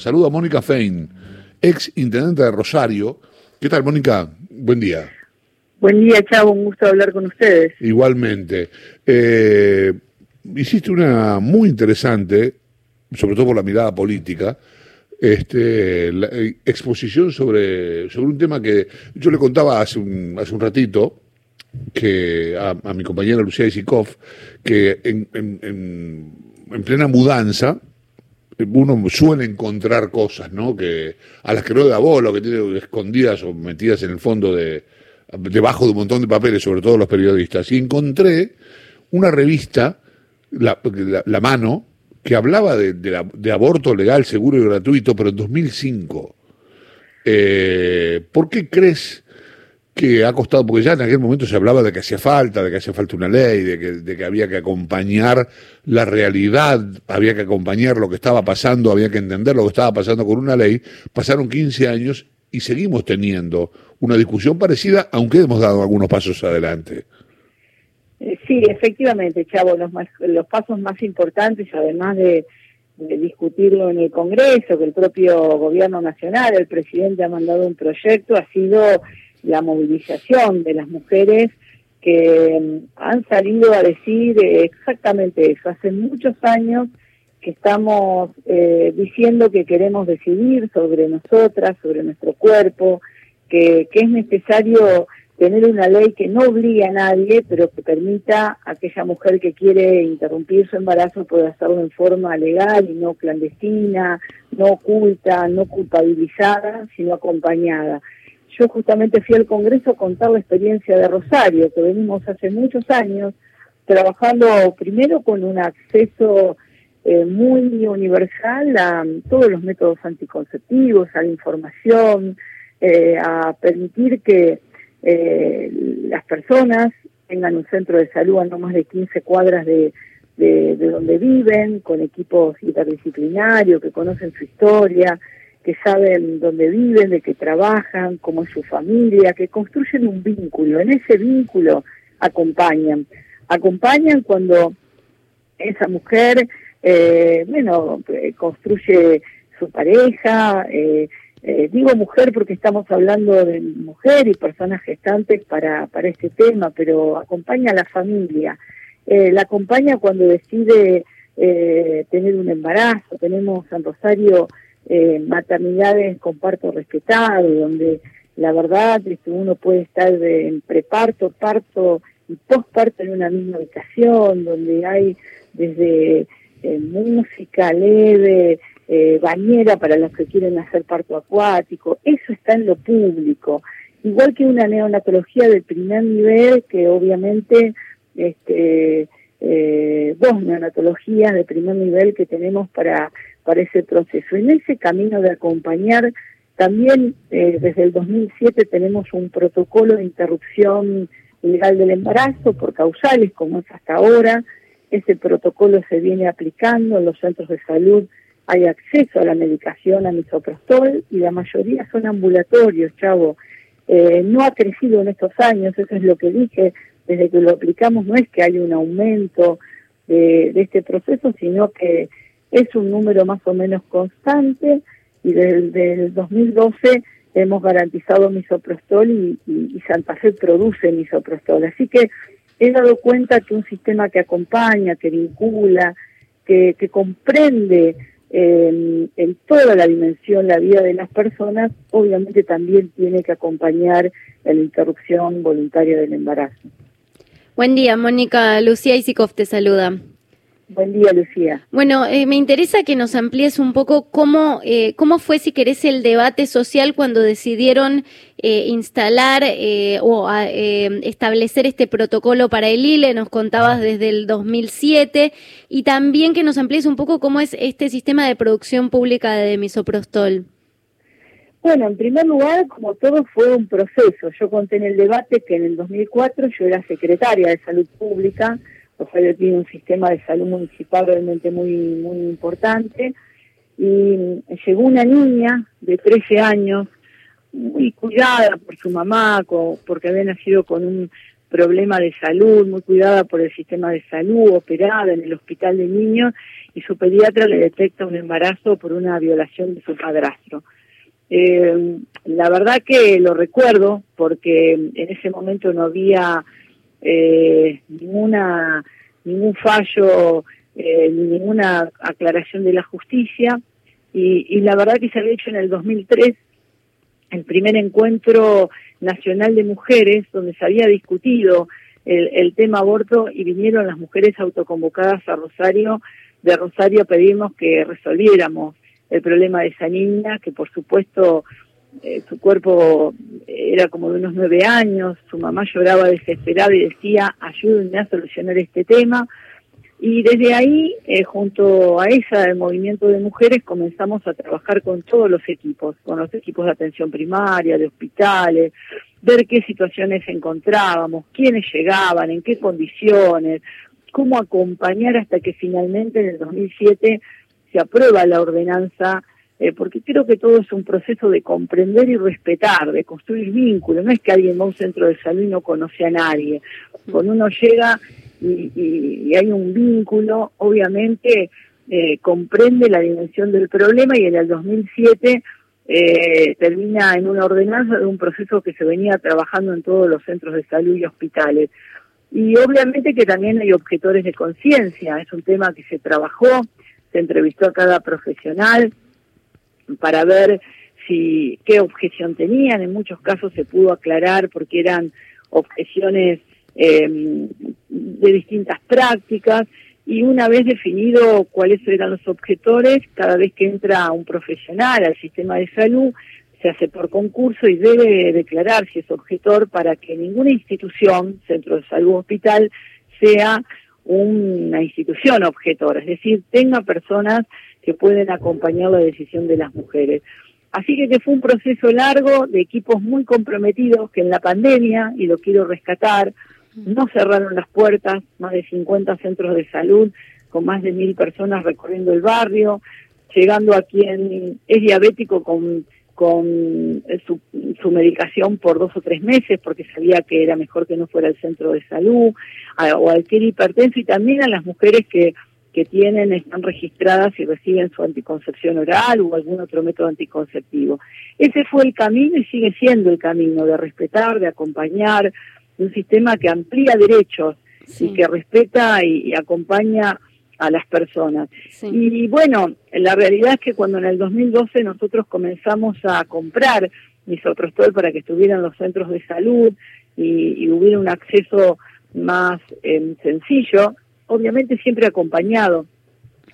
Saludo a Mónica Fein, ex intendente de Rosario. ¿Qué tal, Mónica? Buen día. Buen día, Chavo, un gusto hablar con ustedes. Igualmente. Eh, hiciste una muy interesante, sobre todo por la mirada política, este, la, eh, exposición sobre, sobre un tema que yo le contaba hace un, hace un ratito que a, a mi compañera Lucía Isikov, que en, en, en, en plena mudanza, uno suele encontrar cosas, ¿no? Que a las que no da bola, que tiene escondidas o metidas en el fondo de debajo de un montón de papeles, sobre todo los periodistas. Y encontré una revista, la, la, mano, que hablaba de, de, la, de, aborto legal, seguro y gratuito, pero en 2005. Eh, ¿Por qué crees que ha costado, porque ya en aquel momento se hablaba de que hacía falta, de que hacía falta una ley, de que, de que había que acompañar la realidad, había que acompañar lo que estaba pasando, había que entender lo que estaba pasando con una ley, pasaron 15 años y seguimos teniendo una discusión parecida, aunque hemos dado algunos pasos adelante. Eh, sí, efectivamente, Chavo, los, más, los pasos más importantes, además de, de discutirlo en el Congreso, que el propio Gobierno Nacional, el presidente ha mandado un proyecto, ha sido la movilización de las mujeres que mm, han salido a decir exactamente eso. Hace muchos años que estamos eh, diciendo que queremos decidir sobre nosotras, sobre nuestro cuerpo, que, que es necesario tener una ley que no obligue a nadie, pero que permita a aquella mujer que quiere interrumpir su embarazo pueda hacerlo en forma legal y no clandestina, no oculta, no culpabilizada, sino acompañada yo justamente fui al Congreso a contar la experiencia de Rosario, que venimos hace muchos años trabajando primero con un acceso eh, muy universal a todos los métodos anticonceptivos, a la información, eh, a permitir que eh, las personas tengan un centro de salud a no más de 15 cuadras de, de, de donde viven, con equipos interdisciplinarios que conocen su historia, que saben dónde viven, de qué trabajan, cómo es su familia, que construyen un vínculo. En ese vínculo acompañan. Acompañan cuando esa mujer, eh, bueno, eh, construye su pareja, eh, eh, digo mujer porque estamos hablando de mujer y personas gestantes para, para este tema, pero acompaña a la familia. La acompaña cuando decide tener un embarazo. Tenemos San Rosario eh, maternidades con parto respetado, donde la verdad es que uno puede estar en preparto, parto y postparto en una misma habitación, donde hay desde eh, música leve, eh, bañera para los que quieren hacer parto acuático, eso está en lo público. Igual que una neonatología de primer nivel, que obviamente este, eh, dos neonatologías de primer nivel que tenemos para, para ese proceso. En ese camino de acompañar, también eh, desde el 2007 tenemos un protocolo de interrupción legal del embarazo por causales, como es hasta ahora. Ese protocolo se viene aplicando en los centros de salud. Hay acceso a la medicación, a misoprostol, y la mayoría son ambulatorios, chavo. Eh, no ha crecido en estos años, eso es lo que dije, desde que lo aplicamos no es que haya un aumento de, de, este proceso, sino que es un número más o menos constante y desde el 2012 hemos garantizado misoprostol y, y, Santa Fe produce misoprostol. Así que he dado cuenta que un sistema que acompaña, que vincula, que, comprende eh, en toda la dimensión la vida de las personas, obviamente también tiene que acompañar la interrupción voluntaria del embarazo. Buen día, Mónica. Lucía Isikov te saluda. Buen día, Lucía. Bueno, eh, me interesa que nos amplíes un poco cómo, eh, cómo fue, si querés, el debate social cuando decidieron eh, instalar eh, o a, eh, establecer este protocolo para el ILE. Nos contabas desde el 2007 y también que nos amplíes un poco cómo es este sistema de producción pública de misoprostol. Bueno, en primer lugar, como todo fue un proceso. Yo conté en el debate que en el 2004 yo era secretaria de Salud Pública, Rosario tiene un sistema de salud municipal realmente muy, muy importante, y llegó una niña de 13 años, muy cuidada por su mamá, porque había nacido con un problema de salud, muy cuidada por el sistema de salud, operada en el hospital de niños, y su pediatra le detecta un embarazo por una violación de su padrastro. Eh, la verdad que lo recuerdo porque en ese momento no había eh, ninguna ningún fallo eh, ninguna aclaración de la justicia. Y, y, la verdad que se había hecho en el 2003 el primer encuentro nacional de mujeres donde se había discutido el, el tema aborto y vinieron las mujeres autoconvocadas a Rosario de Rosario a pedirnos que resolviéramos el problema de esa niña, que por supuesto eh, su cuerpo era como de unos nueve años, su mamá lloraba desesperada y decía, ayúdenme a solucionar este tema. Y desde ahí, eh, junto a esa del movimiento de mujeres, comenzamos a trabajar con todos los equipos, con los equipos de atención primaria, de hospitales, ver qué situaciones encontrábamos, quiénes llegaban, en qué condiciones, cómo acompañar hasta que finalmente en el 2007 se aprueba la ordenanza, eh, porque creo que todo es un proceso de comprender y respetar, de construir vínculos. No es que alguien va a un centro de salud y no conoce a nadie. Cuando uno llega y, hay un vínculo, obviamente eh, comprende la dimensión del problema y en el 2007 eh, termina en una ordenanza de un proceso que se venía trabajando en todos los centros de salud y hospitales. Y obviamente que también hay objetores de conciencia, es un tema que se trabajó, se entrevistó a cada profesional para ver si qué objeción tenían. En muchos casos se pudo aclarar porque eran objeciones em, de distintas prácticas y una vez definido cuáles eran los objetores, cada vez que entra un profesional al sistema de salud, se hace por concurso y debe declarar si es objetor para que ninguna institución, centro de salud o hospital, sea una institución objetora, es decir, tenga personas que pueden acompañar la decisión de las mujeres. Así que, fue un proceso largo de equipos muy comprometidos que en la pandemia, y lo quiero rescatar, no cerraron las puertas, más de 50 centros de salud con más de mil personas recorriendo el barrio, llegando a quien es diabético con con su, medicación por dos o tres meses porque sabía que era mejor que no fuera al centro de salud o al que hipertenso y también a las mujeres que, que tienen, están registradas y reciben su anticoncepción oral o algún otro método anticonceptivo. Ese fue el camino y sigue siendo el camino de respetar, de acompañar, un sistema que amplía derechos y que respeta y acompaña a las personas. Y bueno, la realidad es que cuando en el 2012 nosotros comenzamos a comprar misoprostol para que estuvieran los centros de salud y, hubiera un acceso más em, sencillo, obviamente siempre acompañado.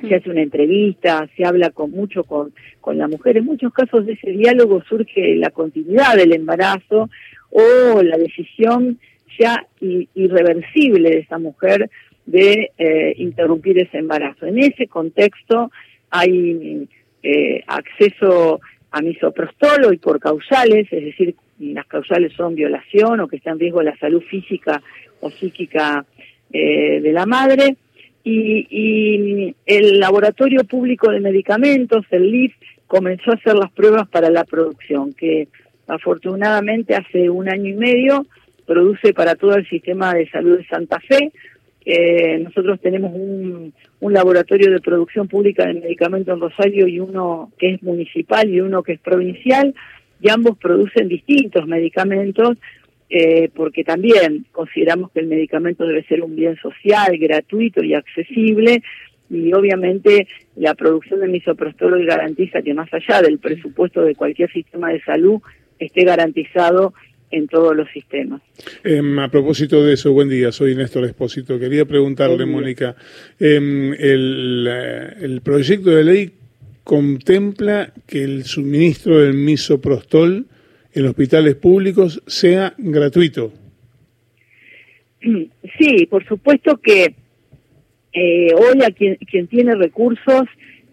Se hace una entrevista, se habla con mucho con, con la mujer. En muchos casos de ese diálogo surge la continuidad del embarazo o la decisión ya irreversible de esa mujer de eh, interrumpir ese embarazo. En ese contexto hay eh, acceso a misoprostol y por causales, es decir, las causales son violación o que está en riesgo la salud física o psíquica eh, de la madre. Y, y, el Laboratorio Público de Medicamentos, el LIF, comenzó a hacer las pruebas para la producción, que afortunadamente hace un año y medio produce para todo el sistema de salud de Santa Fe, eh, nosotros tenemos un, un, laboratorio de producción pública de medicamentos en Rosario y uno que es municipal y uno que es provincial, y ambos producen distintos medicamentos, eh, porque también consideramos que el medicamento debe ser un bien social, gratuito y accesible, y obviamente la producción de misoprostol garantiza que más allá del presupuesto de cualquier sistema de salud esté garantizado en todos los sistemas. Em, a propósito de eso, buen día, soy Néstor Espósito. Quería preguntarle, Mónica, em, el, eh, el, proyecto de ley contempla que el suministro del misoprostol en hospitales públicos sea gratuito. Sí, por supuesto que eh, hoy a quien, quien tiene recursos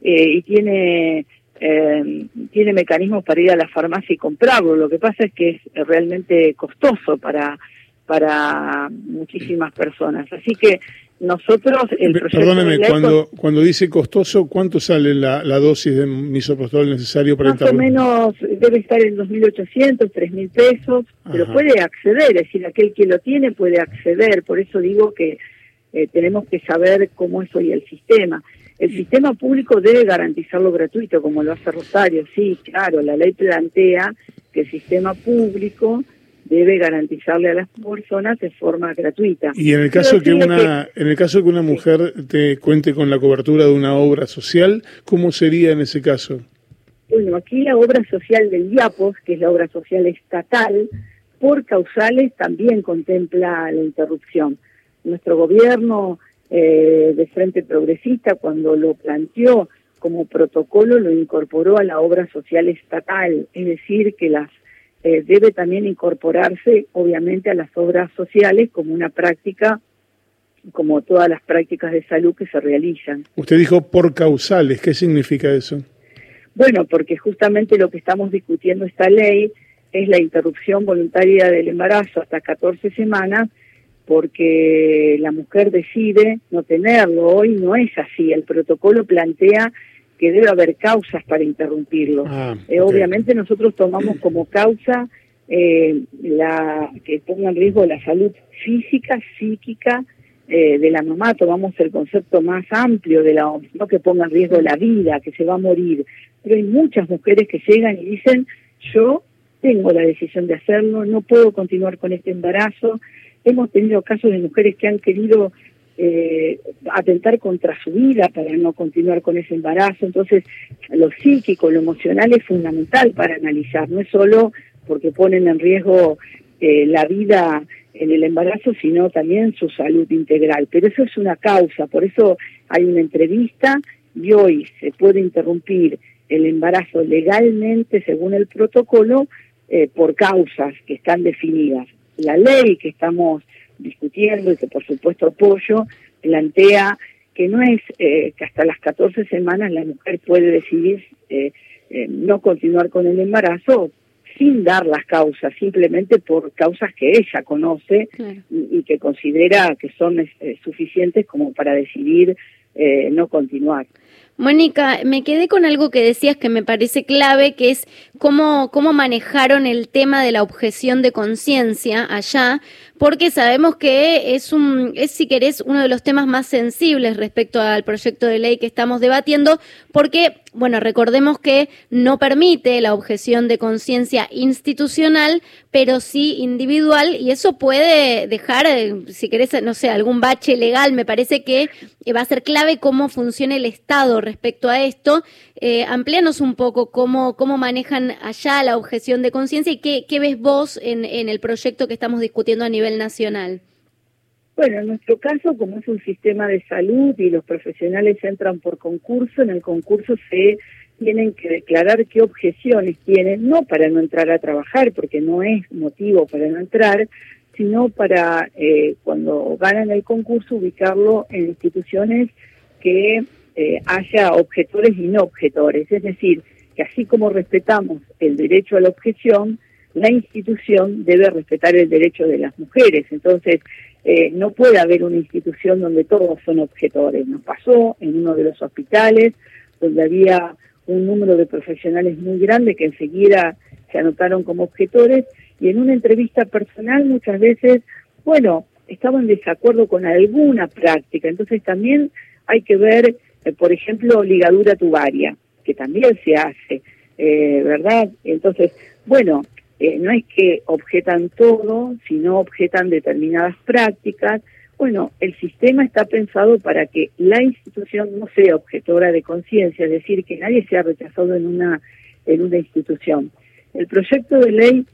eh, y tiene eh, tiene mecanismos para ir a la farmacia y comprarlo. Lo que pasa es que es realmente costoso para para muchísimas personas. Así que nosotros el Perdóneme, cuando cuando dice costoso, ¿cuánto sale la, la dosis de misoprostol necesario para Más o menos debe estar en 2.800, 3.000 pesos, pero puede acceder, es decir, aquel que lo tiene puede acceder. Por eso digo que eh, tenemos que saber cómo es hoy el sistema. El sistema público debe garantizarlo gratuito, como lo hace Rosario, sí, claro, la ley plantea que el sistema público debe garantizarle a las personas de forma gratuita. Y en el caso que una en el caso que una mujer te cuente con la cobertura de una obra social, ¿cómo sería en ese caso? Bueno, aquí la obra social del IAPOS, que es la obra social estatal, por causales también contempla la interrupción. Nuestro gobierno eh, de Frente Progresista, cuando lo planteó como protocolo, lo incorporó a la obra social estatal, es decir, que las eh, debe también incorporarse, obviamente, a las obras sociales como una práctica, como todas las prácticas de salud que se realizan. Usted dijo por causales, ¿qué significa eso? Bueno, porque justamente lo que estamos discutiendo esta ley es la interrupción voluntaria del embarazo hasta 14 semanas, porque la mujer decide no tenerlo. Hoy no es así. El protocolo plantea que debe haber causas para interrumpirlo. Ah, eh, obviamente nosotros tomamos como causa eh, la que ponga en riesgo la salud física, psíquica eh, de la mamá, tomamos el concepto más amplio de la OMS, no que ponga en riesgo la vida, que se va a morir, pero hay muchas mujeres que llegan y dicen, yo tengo la decisión de hacerlo, no puedo continuar con este embarazo. Hemos tenido casos de mujeres que han querido eh, atentar contra su vida para no continuar con ese embarazo. Entonces, lo psíquico, lo emocional es fundamental para analizar, no es solo porque ponen en riesgo eh, la vida en el embarazo, sino también su salud integral. Pero eso es una causa, por eso hay una entrevista y hoy se puede interrumpir el embarazo legalmente según el protocolo eh, por causas que están definidas. La ley que estamos discutiendo y que por supuesto apoyo, plantea que no es eh, que hasta las 14 semanas la mujer puede decidir eh, eh, no continuar con el embarazo sin dar las causas, simplemente por causas que ella conoce y, que considera que son suficientes como para decidir no continuar. Mónica, me quedé con algo que decías que me parece clave, que es cómo, cómo manejaron el tema de la objeción de conciencia allá, porque sabemos que es un, es si querés, uno de los temas más sensibles respecto al proyecto de ley que estamos debatiendo, porque, bueno, recordemos que no permite la objeción de conciencia institucional, pero sí individual, y eso puede dejar, eh, si querés, no sé, algún bache legal. Me parece que va a ser clave cómo funciona el Estado respecto a esto. Eh, amplíanos un poco cómo, cómo manejan allá la objeción de conciencia y qué, qué ves vos en, en el proyecto que estamos discutiendo a nivel nacional. Bueno, en nuestro caso, como es un sistema de salud y los profesionales entran por concurso, en el concurso se tienen que declarar qué objeciones tienen, no para no entrar a trabajar, porque no es motivo para no entrar, sino para eh, cuando ganan el concurso ubicarlo en instituciones que eh, haya objetores y no objetores. Es decir, que así como respetamos el derecho a la objeción, la institución debe respetar el derecho de las mujeres. Entonces, eh, no puede haber una institución donde todos son objetores. Nos pasó en uno de los hospitales, donde había un número de profesionales muy grande que enseguida se anotaron como objetores, y en una entrevista personal muchas veces, bueno, estaban en desacuerdo con alguna práctica. Entonces también hay que ver eh, por ejemplo, ligadura tubaria, que también se hace, eh, ¿verdad? Entonces, bueno, eh, no es que objetan todo, sino objetan determinadas prácticas. Bueno, el sistema está pensado para que la institución no sea objetora de conciencia, es decir, que nadie sea rechazado en una, en una institución. El proyecto de ley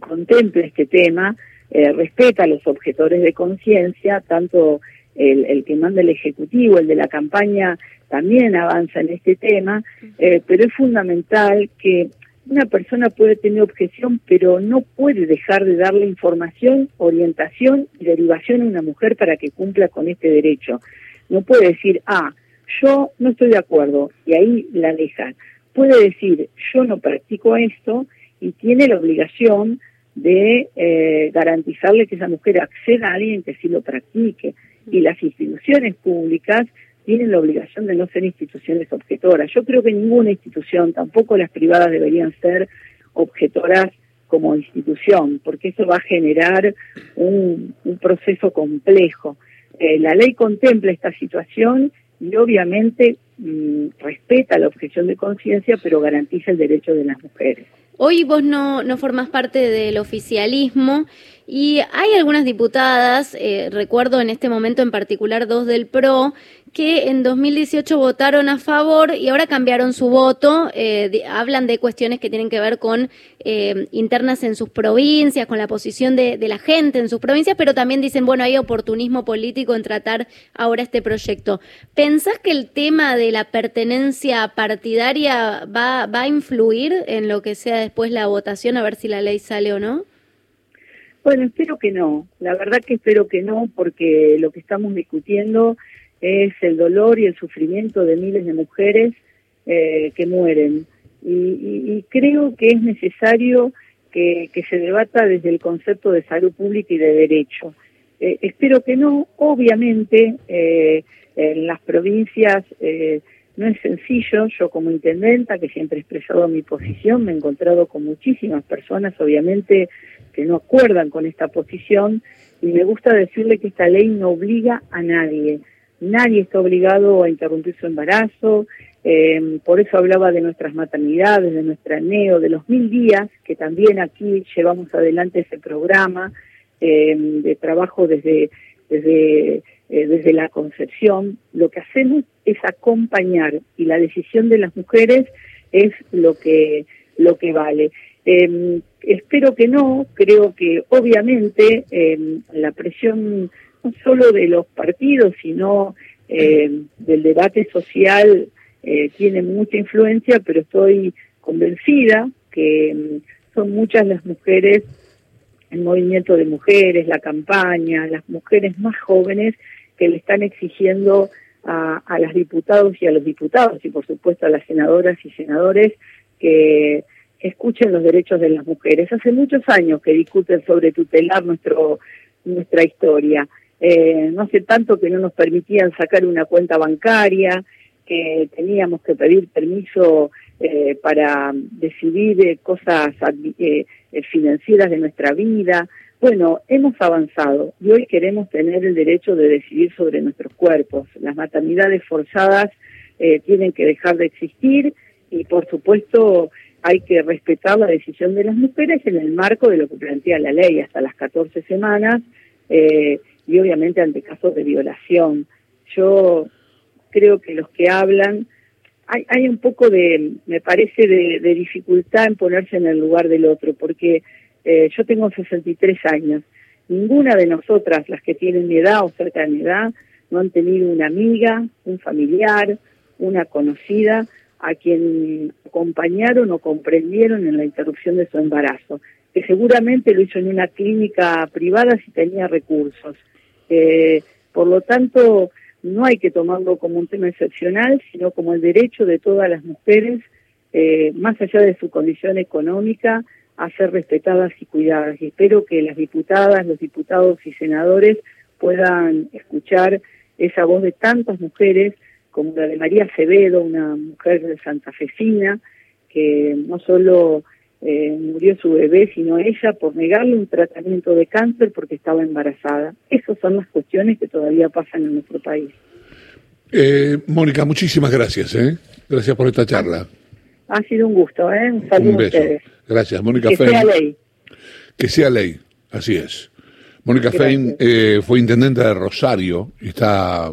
contempla este tema, respeta a los objetores de conciencia, tanto el, que manda el Ejecutivo, el de la campaña, también avanza en este tema, eh, pero es fundamental que una persona puede tener objeción, pero no puede dejar de darle información, orientación y derivación a una mujer para que cumpla con este derecho. No puede decir, ah, yo no estoy de acuerdo, y ahí la dejan. Puede decir, yo no practico esto, y tiene la obligación de eh, garantizarle que esa mujer acceda a alguien que sí lo practique y las instituciones públicas tienen la obligación de no ser instituciones objetoras. Yo creo que ninguna institución, tampoco las privadas, deberían ser objetoras como institución, porque eso va a generar un, proceso complejo. Eh, la ley contempla esta situación y obviamente mm, respeta la objeción de conciencia, pero garantiza el derecho de las mujeres. Hoy vos no, no formás parte del oficialismo y hay algunas diputadas, eh, recuerdo en este momento en particular dos del PRO, que en 2018 votaron a favor y ahora cambiaron su voto. Eh, hablan de cuestiones que tienen que ver con eh, internas en sus provincias, con la posición de, la gente en sus provincias, pero también dicen, bueno, hay oportunismo político en tratar ahora este proyecto. ¿Pensás que el tema de la pertenencia partidaria va a influir en lo que sea después la votación, a ver si la ley sale o no? Bueno, espero que no. La verdad que espero que no, porque lo que estamos discutiendo es el dolor y el sufrimiento de miles de mujeres eh, que mueren. Y, y, creo que es necesario que, que, se debata desde el concepto de salud pública y de derecho. Eh, espero que no. Obviamente, eh, en las provincias eh, no es sencillo. Yo como intendenta, que siempre he expresado mi posición, me he encontrado con muchísimas personas, obviamente, que no acuerdan con esta posición. Y me gusta decirle que esta ley no obliga a nadie nadie está obligado a interrumpir su embarazo, eh, por eso hablaba de nuestras maternidades, de nuestra neo, de los mil días, que también aquí llevamos adelante ese programa eh, de trabajo desde, desde, eh, desde la concepción. Lo que hacemos es acompañar y la decisión de las mujeres es lo que, lo que vale. Eh, espero que no, creo que obviamente eh, la presión no solo de los partidos, sino eh, del debate social, eh, tiene mucha influencia, pero estoy convencida que son muchas las mujeres, el movimiento de mujeres, la campaña, las mujeres más jóvenes que le están exigiendo a, a las diputados y a los diputados y por supuesto a las senadoras y senadores que escuchen los derechos de las mujeres. Hace muchos años que discuten sobre tutelar nuestro nuestra historia eh, no hace tanto que no nos permitían sacar una cuenta bancaria, que teníamos que pedir permiso eh, para decidir eh, cosas eh, financieras de nuestra vida. Bueno, hemos avanzado y hoy queremos tener el derecho de decidir sobre nuestros cuerpos. Las maternidades forzadas eh, tienen que dejar de existir y, por supuesto, hay que respetar la decisión de las mujeres en el marco de lo que plantea la ley, hasta las 14 semanas. Eh, y obviamente ante casos de violación. Yo creo que los que hablan, hay, hay un poco de, me parece, de, dificultad en ponerse en el lugar del otro, porque eh, yo tengo 63 años. Ninguna de nosotras, las que tienen mi edad o cerca de mi edad, no han tenido una amiga, un familiar, una conocida a quien acompañaron o comprendieron en la interrupción de su embarazo, que seguramente lo hizo en una clínica privada si tenía recursos. Eh, por lo tanto, no hay que tomarlo como un tema excepcional, sino como el derecho de todas las mujeres, eh, más allá de su condición económica, a ser respetadas y cuidadas. Y espero que las diputadas, los diputados y senadores puedan escuchar esa voz de tantas mujeres, como la de María Acevedo, una mujer de Santa Fecina, que no solo eh, murió su bebé, sino ella por negarle un tratamiento de cáncer porque estaba embarazada. Esas son las cuestiones que todavía pasan en nuestro país. Eh, Mónica, muchísimas gracias. ¿eh? Gracias por esta charla. Ha sido un gusto. ¿eh? Un saludo un beso. a ustedes. Gracias, Mónica Que Fein. sea ley. Que sea ley, así es. Mónica. Fein eh, fue intendente de Rosario y está...